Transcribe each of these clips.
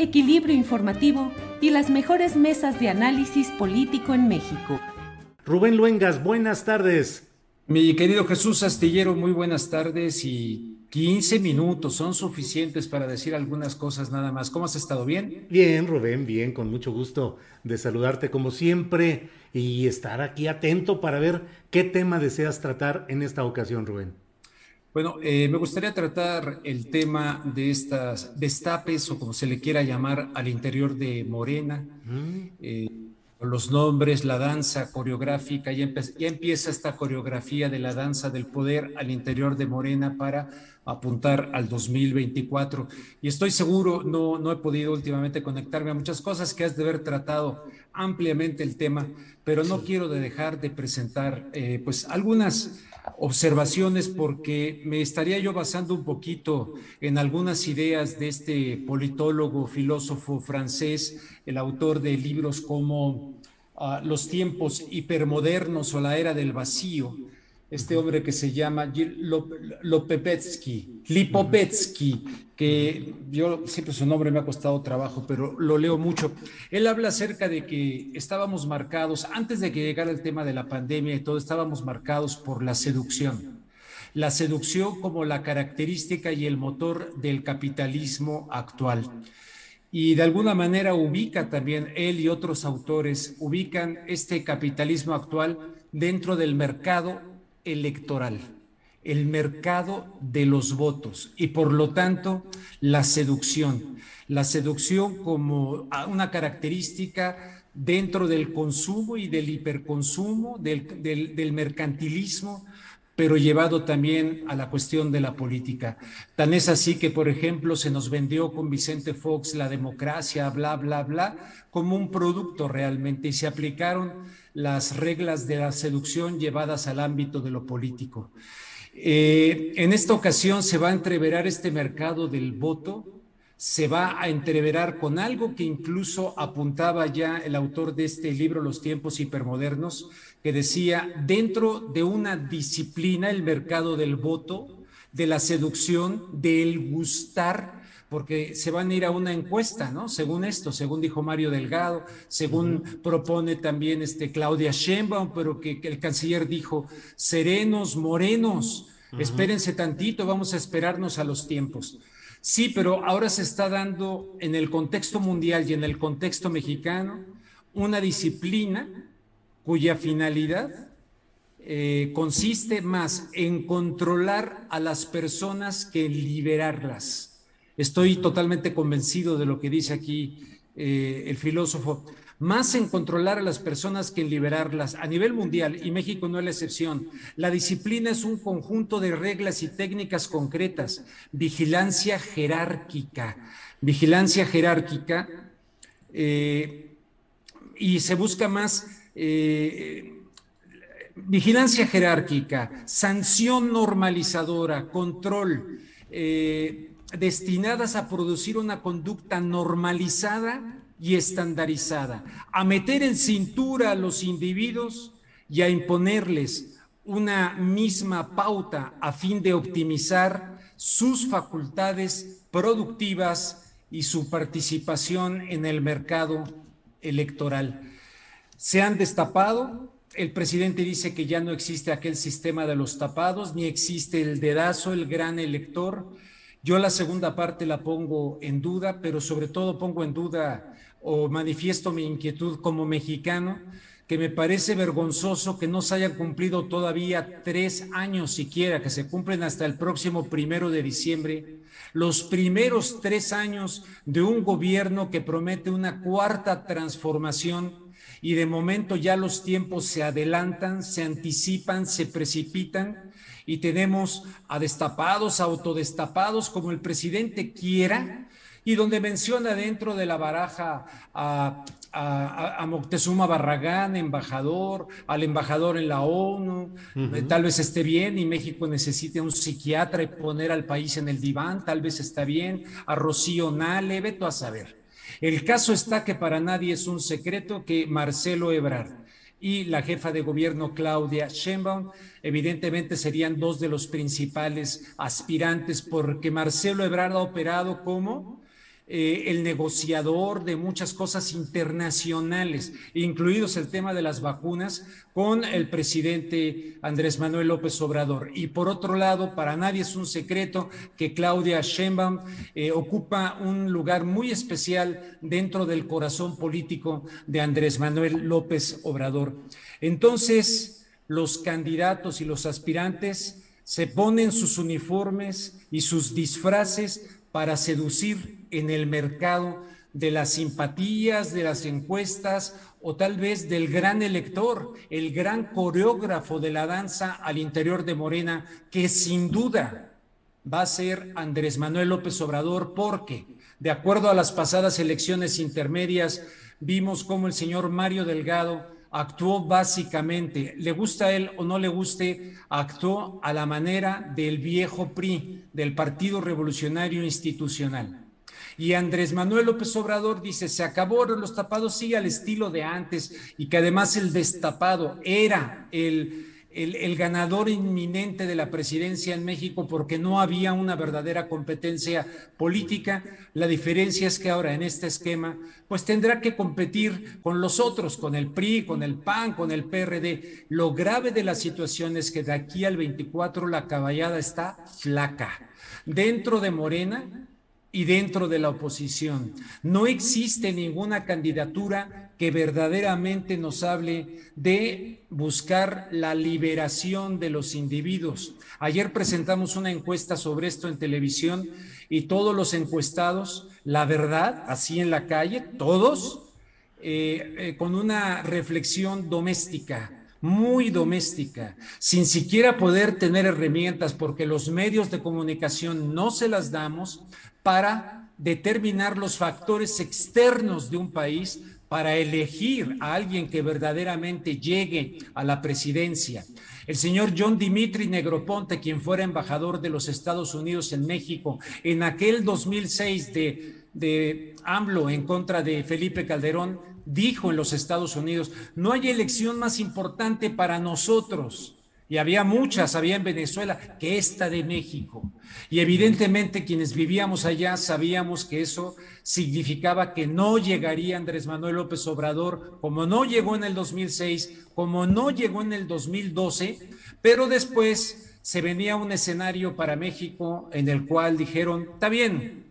equilibrio informativo y las mejores mesas de análisis político en México. Rubén Luengas, buenas tardes. Mi querido Jesús Astillero, muy buenas tardes y 15 minutos son suficientes para decir algunas cosas nada más. ¿Cómo has estado? ¿Bien? Bien, Rubén, bien, con mucho gusto de saludarte como siempre y estar aquí atento para ver qué tema deseas tratar en esta ocasión, Rubén. Bueno, eh, me gustaría tratar el tema de estas destapes o como se le quiera llamar al interior de Morena, eh, los nombres, la danza coreográfica, ya, ya, empieza esta coreografía de la danza del poder al interior de Morena para apuntar al 2024. Y estoy seguro, no, no he podido últimamente conectarme a muchas cosas que has de haber tratado ampliamente el tema, pero no quiero dejar de presentar eh, pues algunas observaciones porque me estaría yo basando un poquito en algunas ideas de este politólogo, filósofo francés, el autor de libros como ah, Los tiempos hipermodernos o la era del vacío, este hombre que se llama Lopepetsky, Lipopetsky, que yo siempre su nombre me ha costado trabajo, pero lo leo mucho. Él habla acerca de que estábamos marcados, antes de que llegara el tema de la pandemia y todo, estábamos marcados por la seducción. La seducción como la característica y el motor del capitalismo actual. Y de alguna manera ubica también, él y otros autores, ubican este capitalismo actual dentro del mercado electoral, el mercado de los votos y por lo tanto la seducción. La seducción como una característica dentro del consumo y del hiperconsumo, del, mercantilismo, pero llevado también a la cuestión de la política. Tan es así que, por ejemplo, se nos vendió con Vicente Fox la democracia, bla, bla, bla, como un producto realmente y se aplicaron las reglas de la seducción llevadas al ámbito de lo político. Eh, en esta ocasión se va a entreverar este mercado del voto, se va a entreverar con algo que incluso apuntaba ya el autor de este libro, Los tiempos hipermodernos, que decía, dentro de una disciplina, el mercado del voto, de la seducción, del gustar, porque se van a ir a una encuesta, ¿no? Según esto, según dijo Mario Delgado, según propone también este Claudia Sheinbaum, pero que, el canciller dijo, serenos, morenos, espérense tantito, vamos a esperarnos a los tiempos. Sí, pero ahora se está dando en el contexto mundial y en el contexto mexicano una disciplina cuya finalidad eh, consiste más en controlar a las personas que en liberarlas. Estoy totalmente convencido de lo que dice aquí eh, el filósofo. Más en controlar a las personas que en liberarlas a nivel mundial, y México no es la excepción. La disciplina es un conjunto de reglas y técnicas concretas. Vigilancia jerárquica. Vigilancia jerárquica. Eh, y se busca más eh, vigilancia jerárquica, sanción normalizadora, control destinadas a producir una conducta normalizada y estandarizada, a meter en cintura a los individuos y a imponerles una misma pauta a fin de optimizar sus facultades productivas y su participación en el mercado electoral. Se han destapado, el presidente dice que ya no existe aquel sistema de los tapados, ni existe el dedazo, el gran elector. Yo la segunda parte la pongo en duda, pero sobre todo pongo en duda o manifiesto mi inquietud como mexicano, que me parece vergonzoso que no se hayan cumplido todavía tres años siquiera, que se cumplen hasta el próximo primero de diciembre, los primeros tres años de un gobierno que promete una cuarta transformación y de momento ya los tiempos se adelantan, se anticipan, se precipitan y tenemos a destapados, autodestapados, como el presidente quiera, y donde menciona dentro de la baraja a, Moctezuma Barragán, embajador, al embajador en la ONU, eh, tal vez esté bien y México necesite un psiquiatra y poner al país en el diván, tal vez está bien, a Rocío Nale, veto a saber. El caso está que para nadie es un secreto que Marcelo Ebrard y la jefa de gobierno Claudia Sheinbaum. Evidentemente serían dos de los principales aspirantes porque Marcelo Ebrard ha operado como eh, el negociador de muchas cosas internacionales, incluidos el tema de las vacunas, con el presidente Andrés Manuel López Obrador. Y por otro lado, para nadie es un secreto que Claudia Sheinbaum eh, ocupa un lugar muy especial dentro del corazón político de Andrés Manuel López Obrador. Entonces, los candidatos y los aspirantes se ponen sus uniformes y sus disfraces para seducir en el mercado de las simpatías, de las encuestas o tal vez del gran elector, el gran coreógrafo de la danza al interior de Morena, que sin duda va a ser Andrés Manuel López Obrador, porque de acuerdo a las pasadas elecciones intermedias, vimos cómo el señor Mario Delgado actuó básicamente, le gusta a él o no le guste, actuó a la manera del viejo PRI, del Partido Revolucionario Institucional. Y Andrés Manuel López Obrador dice, se acabaron los tapados, sigue al estilo de antes, y que además el destapado era el, el, ganador inminente de la presidencia en México porque no había una verdadera competencia política. La diferencia es que ahora en este esquema, pues tendrá que competir con los otros, con el PRI, con el PAN, con el PRD. Lo grave de la situación es que de aquí al 24 la caballada está flaca. Dentro de Morena, y dentro de la oposición. No existe ninguna candidatura que verdaderamente nos hable de buscar la liberación de los individuos. Ayer presentamos una encuesta sobre esto en televisión y todos los encuestados, la verdad, así en la calle, todos, eh, eh, con una reflexión doméstica, muy doméstica, sin siquiera poder tener herramientas, porque los medios de comunicación no se las damos, para determinar los factores externos de un país para elegir a alguien que verdaderamente llegue a la presidencia. El señor John Dimitri Negroponte, quien fuera embajador de los Estados Unidos en México, en aquel 2006 de, de AMLO en contra de Felipe Calderón, dijo en los Estados Unidos, no hay elección más importante para nosotros y había muchas, había en Venezuela, que esta de México. Y evidentemente quienes vivíamos allá sabíamos que eso significaba que no llegaría Andrés Manuel López Obrador, como no llegó en el 2006, como no llegó en el 2012, pero después se venía un escenario para México en el cual dijeron, está bien,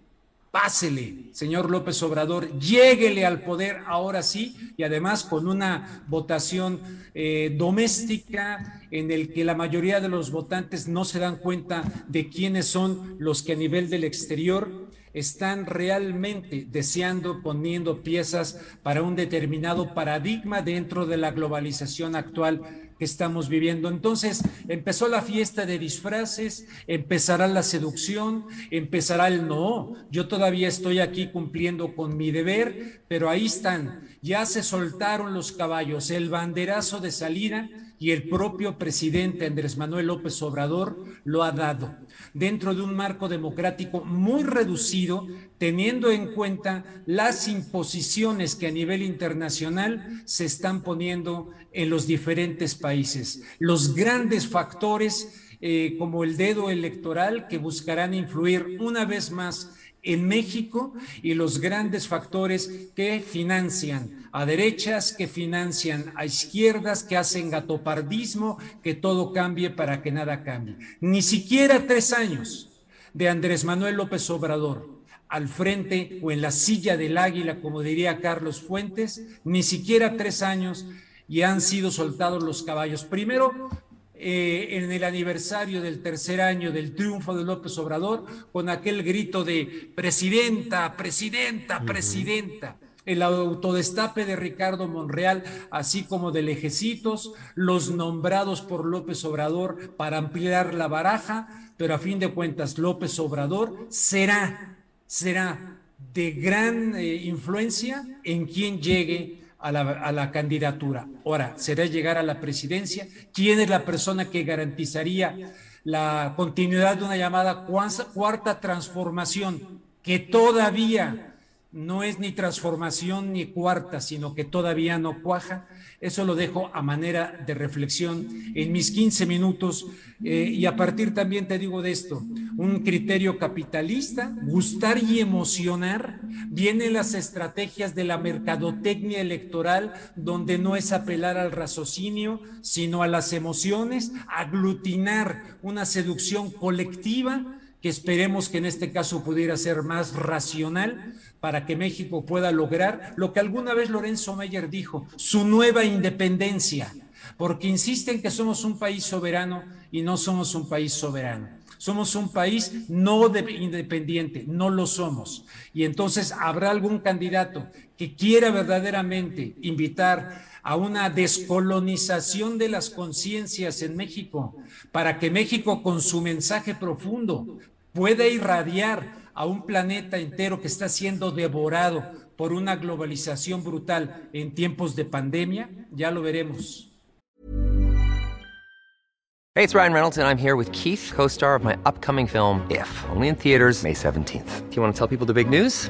Pásele, señor López Obrador, lléguele al poder ahora sí y además con una votación eh, doméstica en el que la mayoría de los votantes no se dan cuenta de quiénes son los que a nivel del exterior están realmente deseando, poniendo piezas para un determinado paradigma dentro de la globalización actual que estamos viviendo. Entonces empezó la fiesta de disfraces, empezará la seducción, empezará el no. Yo todavía estoy aquí cumpliendo con mi deber, pero ahí están. Ya se soltaron los caballos, el banderazo de salida y el propio presidente Andrés Manuel López Obrador lo ha dado dentro de un marco democrático muy reducido, teniendo en cuenta las imposiciones que a nivel internacional se están poniendo en los diferentes países. Los grandes factores eh, como el dedo electoral que buscarán influir una vez más en México y los grandes factores que financian a derechas, que financian a izquierdas, que hacen gatopardismo, que todo cambie para que nada cambie. Ni siquiera tres años de Andrés Manuel López Obrador al frente o en la silla del águila, como diría Carlos Fuentes, ni siquiera tres años y han sido soltados los caballos. Primero, eh, en el aniversario del tercer año del triunfo de López Obrador, con aquel grito de presidenta, presidenta, presidenta. El autodestape de Ricardo Monreal, así como de Lejecitos, los nombrados por López Obrador para ampliar la baraja, pero a fin de cuentas López Obrador será, será de gran eh, influencia en quien llegue a la, candidatura. Ahora, será llegar a la presidencia. ¿Quién es la persona que garantizaría la continuidad de una llamada cuarta transformación que todavía no es ni transformación ni cuarta, sino que todavía no cuaja. Eso lo dejo a manera de reflexión en mis 15 minutos eh, y a partir también te digo de esto, un criterio capitalista, gustar y emocionar, vienen las estrategias de la mercadotecnia electoral donde no es apelar al raciocinio, sino a las emociones, aglutinar una seducción colectiva que esperemos que en este caso pudiera ser más racional para que México pueda lograr lo que alguna vez Lorenzo Meyer dijo, su nueva independencia, porque insisten que somos un país soberano y no somos un país soberano. Somos un país no independiente, no lo somos. Y entonces habrá algún candidato que quiera verdaderamente invitar a una descolonización de las conciencias en México, para que México con su mensaje profundo pueda irradiar a un planeta entero que está siendo devorado por una globalización brutal en tiempos de pandemia, ya lo veremos. Hey, it's Ryan Reynolds and I'm here with Keith, co-star of my upcoming film If, only in theaters May 17th. Do you want to tell people the big news?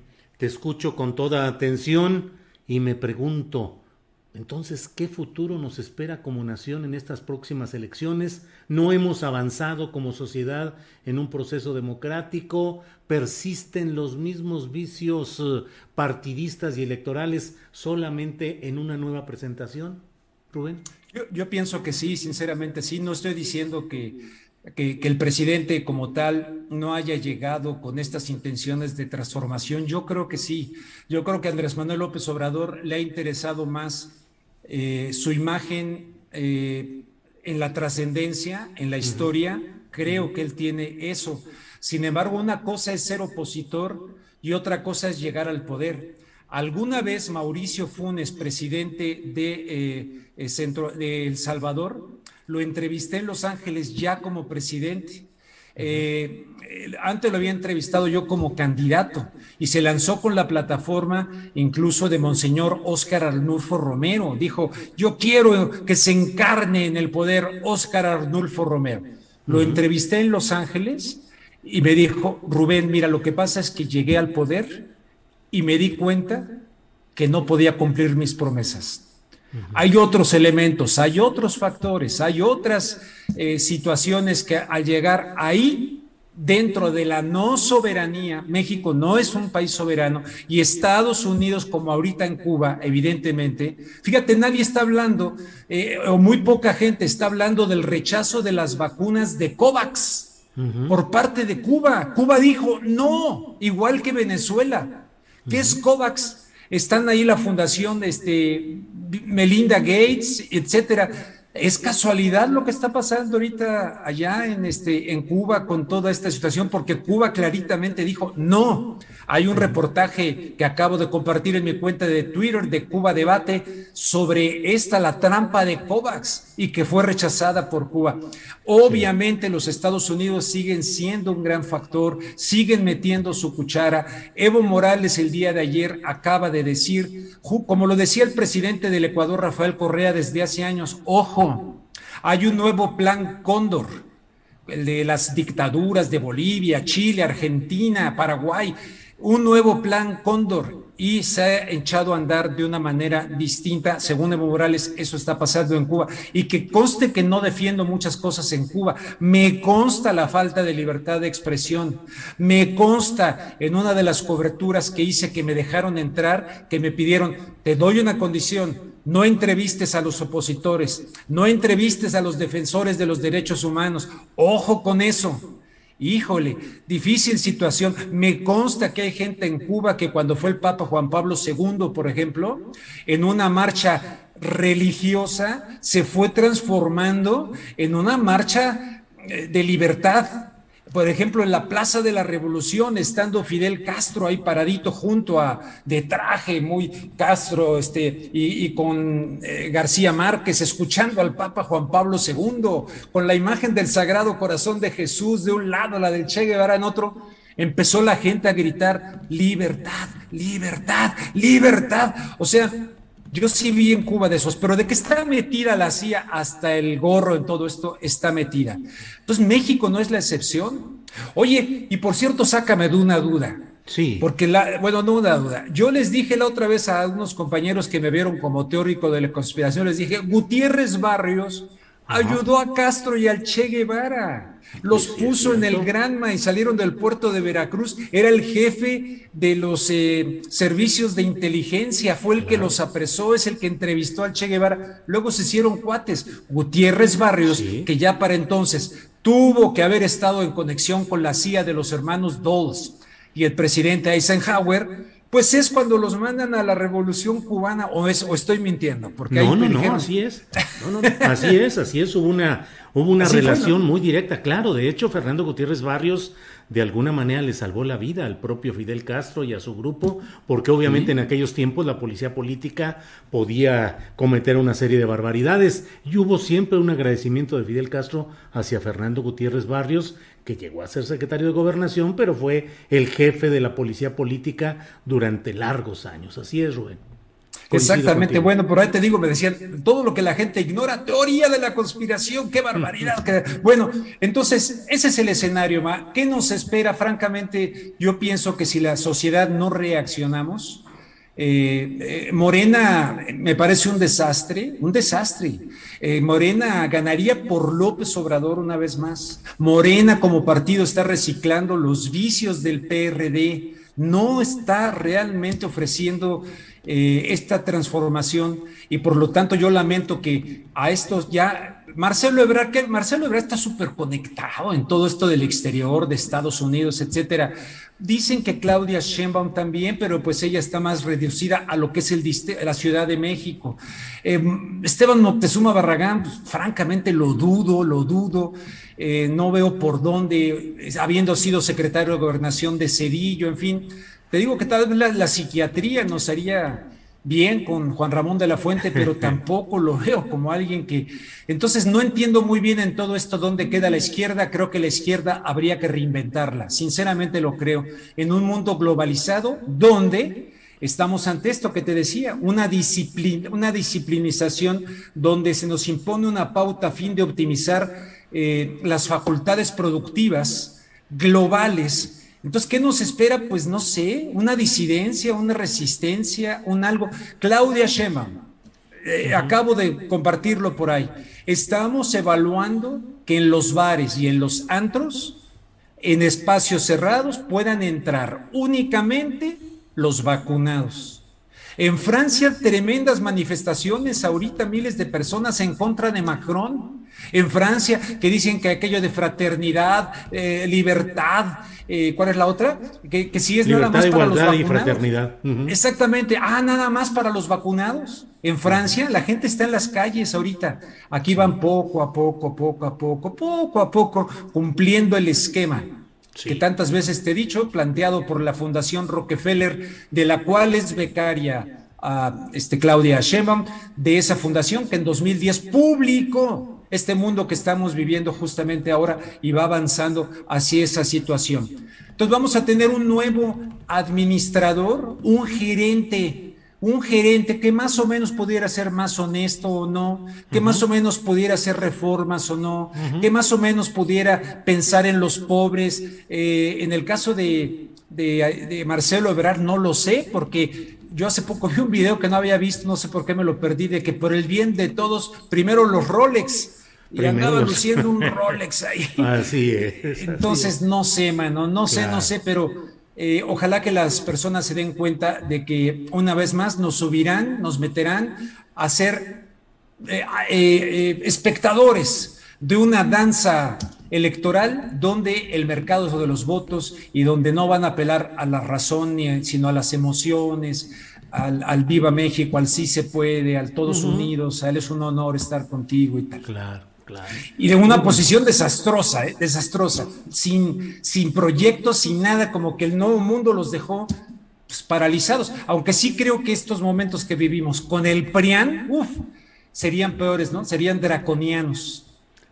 Te escucho con toda atención y me pregunto, entonces, ¿qué futuro nos espera como nación en estas próximas elecciones? No hemos avanzado como sociedad en un proceso democrático, persisten los mismos vicios eh, partidistas y electorales solamente en una nueva presentación. Rubén. Yo, yo pienso que sí, sinceramente sí. No estoy diciendo que que, el presidente como tal no haya llegado con estas intenciones de transformación. Yo creo que sí. Yo creo que Andrés Manuel López Obrador le ha interesado más eh, su imagen eh, en la trascendencia, en la historia. Creo que él tiene eso. Sin embargo, una cosa es ser opositor y otra cosa es llegar al poder. Alguna vez Mauricio Funes, presidente de, eh, Centro, de El Salvador, lo entrevisté en Los Ángeles ya como presidente. Eh, antes lo había entrevistado yo como candidato y se lanzó con la plataforma incluso de Monseñor Óscar Arnulfo Romero. Dijo, yo quiero que se encarne en el poder Óscar Arnulfo Romero. Lo entrevisté en Los Ángeles y me dijo, Rubén, mira, lo que pasa es que llegué al poder y me di cuenta que no podía cumplir mis promesas. Hay otros elementos, hay otros factores, hay otras eh, situaciones que al llegar ahí, dentro de la no soberanía, México no es un país soberano y Estados Unidos, como ahorita en Cuba, evidentemente, fíjate, nadie está hablando, eh, o muy poca gente está hablando del rechazo de las vacunas de COVAX. Por parte de Cuba. Cuba dijo no, igual que Venezuela. ¿Qué es COVAX? están ahí la fundación este, Melinda Gates, etcétera. ¿Es casualidad lo que está pasando ahorita allá en, este, en Cuba con toda esta situación? Porque Cuba claritamente dijo no. Hay un reportaje que acabo de compartir en mi cuenta de Twitter de Cuba Debate sobre esta, la trampa de COVAX, y que fue rechazada por Cuba. Obviamente los Estados Unidos siguen siendo un gran factor, siguen metiendo su cuchara. Evo Morales el día de ayer acaba de decir, como lo decía el presidente del Ecuador, Rafael Correa, desde hace años, ojo, hay un nuevo plan Cóndor el de las dictaduras de Bolivia, Chile, Argentina, Paraguay un nuevo plan Cóndor y se ha echado a andar de una manera distinta. Según Evo Morales, eso está pasando en Cuba. Y que conste que no defiendo muchas cosas en Cuba. Me consta la falta de libertad de expresión. Me consta en una de las coberturas que hice que me dejaron entrar, que me pidieron, te doy una condición, no entrevistes a los opositores, no entrevistes a los defensores de los derechos humanos. Ojo con eso Híjole, difícil situación. Me consta que hay gente en Cuba que cuando fue el Papa Juan Pablo II, por ejemplo, en una marcha religiosa, se fue transformando en una marcha eh, de libertad, por ejemplo, en la Plaza de la Revolución, estando Fidel Castro ahí paradito junto a, de traje, muy Castro, este, y, con eh, García Márquez, escuchando al Papa Juan Pablo II, con la imagen del Sagrado Corazón de Jesús de un lado, la del Che Guevara en otro, empezó la gente a gritar, libertad, libertad, libertad. O sea, yo sí vi en Cuba de esos, pero de que está metida la CIA hasta el gorro en todo esto, está metida. Entonces, México no es la excepción. Oye, y por cierto, sácame de una duda. Sí. Porque, la, bueno, no una duda. Yo les dije la otra vez a unos compañeros que me vieron como teórico de la conspiración, les dije, Gutiérrez Barrios ayudó a Castro y al Che Guevara los puso en el Granma y salieron del puerto de Veracruz. Era el jefe de los eh, servicios de inteligencia, fue el que los apresó, es el que entrevistó al Che Guevara. Luego se hicieron cuates. Gutiérrez Barrios, que ya para entonces tuvo que haber estado en conexión con la CIA de los hermanos Dulles y el presidente Eisenhower, pues es cuando los mandan a la revolución cubana, o, es, o estoy mintiendo, porque no, no, no, así es. así es, así es, hubo una, hubo una relación muy directa, claro. De hecho, Fernando Gutiérrez Barrios de alguna manera le salvó la vida al propio Fidel Castro y a su grupo, porque obviamente en aquellos tiempos la policía política podía cometer una serie de barbaridades y hubo siempre un agradecimiento de Fidel Castro hacia Fernando Gutiérrez Barrios, que llegó a ser secretario de gobernación, pero fue el jefe de la policía política durante largos años. Así es, Rubén. Exactamente, bueno, por ahí te digo, me decían, todo lo que la gente ignora, teoría de la conspiración, qué barbaridad. Bueno, entonces, ese es el escenario, Ma. ¿Qué nos espera? Francamente, yo pienso que si la sociedad no reaccionamos, eh, eh, Morena me parece un desastre, un desastre. Eh, Morena ganaría por López Obrador una vez más. Morena como partido está reciclando los vicios del PRD, no está realmente ofreciendo esta transformación y por lo tanto yo lamento que a estos ya, Marcelo Ebrard, que Marcelo Ebrard está súper conectado en todo esto del exterior, de Estados Unidos, etcétera. Dicen que Claudia Sheinbaum también, pero pues ella está más reducida a lo que es el, la Ciudad de México. Eh, Esteban Moctezuma Barragán, pues, francamente lo dudo, lo dudo. Eh, no veo por dónde, habiendo sido secretario de gobernación de Cedillo, en fin, te digo que tal vez la, psiquiatría nos haría bien con Juan Ramón de la Fuente, pero tampoco lo veo como alguien que... Entonces no entiendo muy bien en todo esto dónde queda la izquierda. Creo que la izquierda habría que reinventarla. Sinceramente lo creo. En un mundo globalizado donde estamos ante esto que te decía, una, disciplina, una disciplinización donde se nos impone una pauta a fin de optimizar eh, las facultades productivas globales entonces, ¿qué nos espera? Pues no sé, una disidencia, una resistencia, un algo. Claudia Shema, eh, acabo de compartirlo por ahí. Estamos evaluando que en los bares y en los antros, en espacios cerrados, puedan entrar únicamente los vacunados. En Francia, tremendas manifestaciones, ahorita miles de personas en contra de Macron. En Francia, que dicen que aquello de fraternidad, eh, libertad, eh, ¿cuál es la otra? Que, si es nada más para los vacunados. y fraternidad. Exactamente. Ah, nada más para los vacunados. En Francia, la gente está en las calles ahorita. Aquí van poco a poco, poco a poco, poco a poco, cumpliendo el esquema que tantas veces te he dicho, planteado por la Fundación Rockefeller, de la cual es becaria a este, Claudia Sheinbaum, de esa fundación que en 2010 publicó este mundo que estamos viviendo justamente ahora y va avanzando hacia esa situación. Entonces vamos a tener un nuevo administrador, un gerente un gerente que más o menos pudiera ser más honesto o no, que más o menos pudiera hacer reformas o no, que más o menos pudiera pensar en los pobres. Eh, en el caso de, de, Marcelo Ebrard no lo sé, porque yo hace poco vi un video que no había visto, no sé por qué me lo perdí, de que por el bien de todos, primero los Rolex. Y andaba luciendo un Rolex ahí. Así es. Entonces, no sé, mano, no sé, no sé, pero eh, ojalá que las personas se den cuenta de que una vez más nos subirán, nos meterán a ser eh, eh, espectadores de una danza electoral donde el mercado es de los votos y donde no van a apelar a la razón sino a las emociones, al, Viva México, al sí se puede, al todos unidos, a él es un honor estar contigo y tal. Claro. Y de una posición desastrosa, ¿eh? desastrosa, sin, sin proyectos, sin nada, como que el nuevo mundo los dejó pues, paralizados. Aunque sí creo que estos momentos que vivimos con el PRIAN, uff, serían peores, ¿no? Serían draconianos.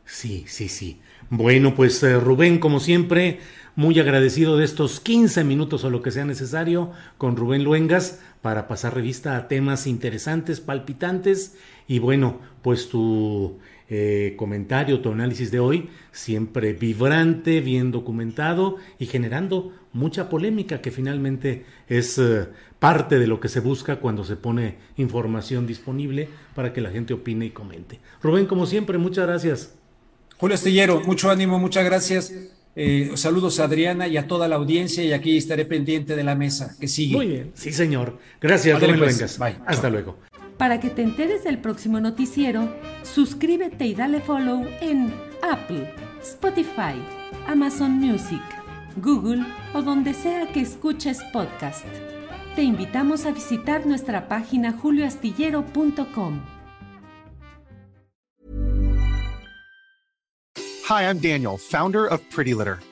Sí, sí, sí. Bueno, pues eh, Rubén, como siempre, muy agradecido de estos 15 minutos o lo que sea necesario con Rubén Luengas para pasar revista a temas interesantes, palpitantes y bueno, pues tu eh, comentario, tu análisis de hoy, siempre vibrante, bien documentado y generando mucha polémica que finalmente es eh, parte de lo que se busca cuando se pone información disponible para que la gente opine y comente. Rubén, como siempre, muchas gracias. Julio Estillero, mucho ánimo, muchas gracias. Eh, saludos a Adriana y a toda la audiencia y aquí estaré pendiente de la mesa que sigue. Muy bien, sí señor. Gracias, Rubén pues. Hasta luego. Para que te enteres del próximo noticiero, suscríbete y dale follow en Apple, Spotify, Amazon Music, Google o donde sea que escuches podcast. Te invitamos a visitar nuestra página julioastillero.com. Hi, I'm Daniel, founder of Pretty Litter.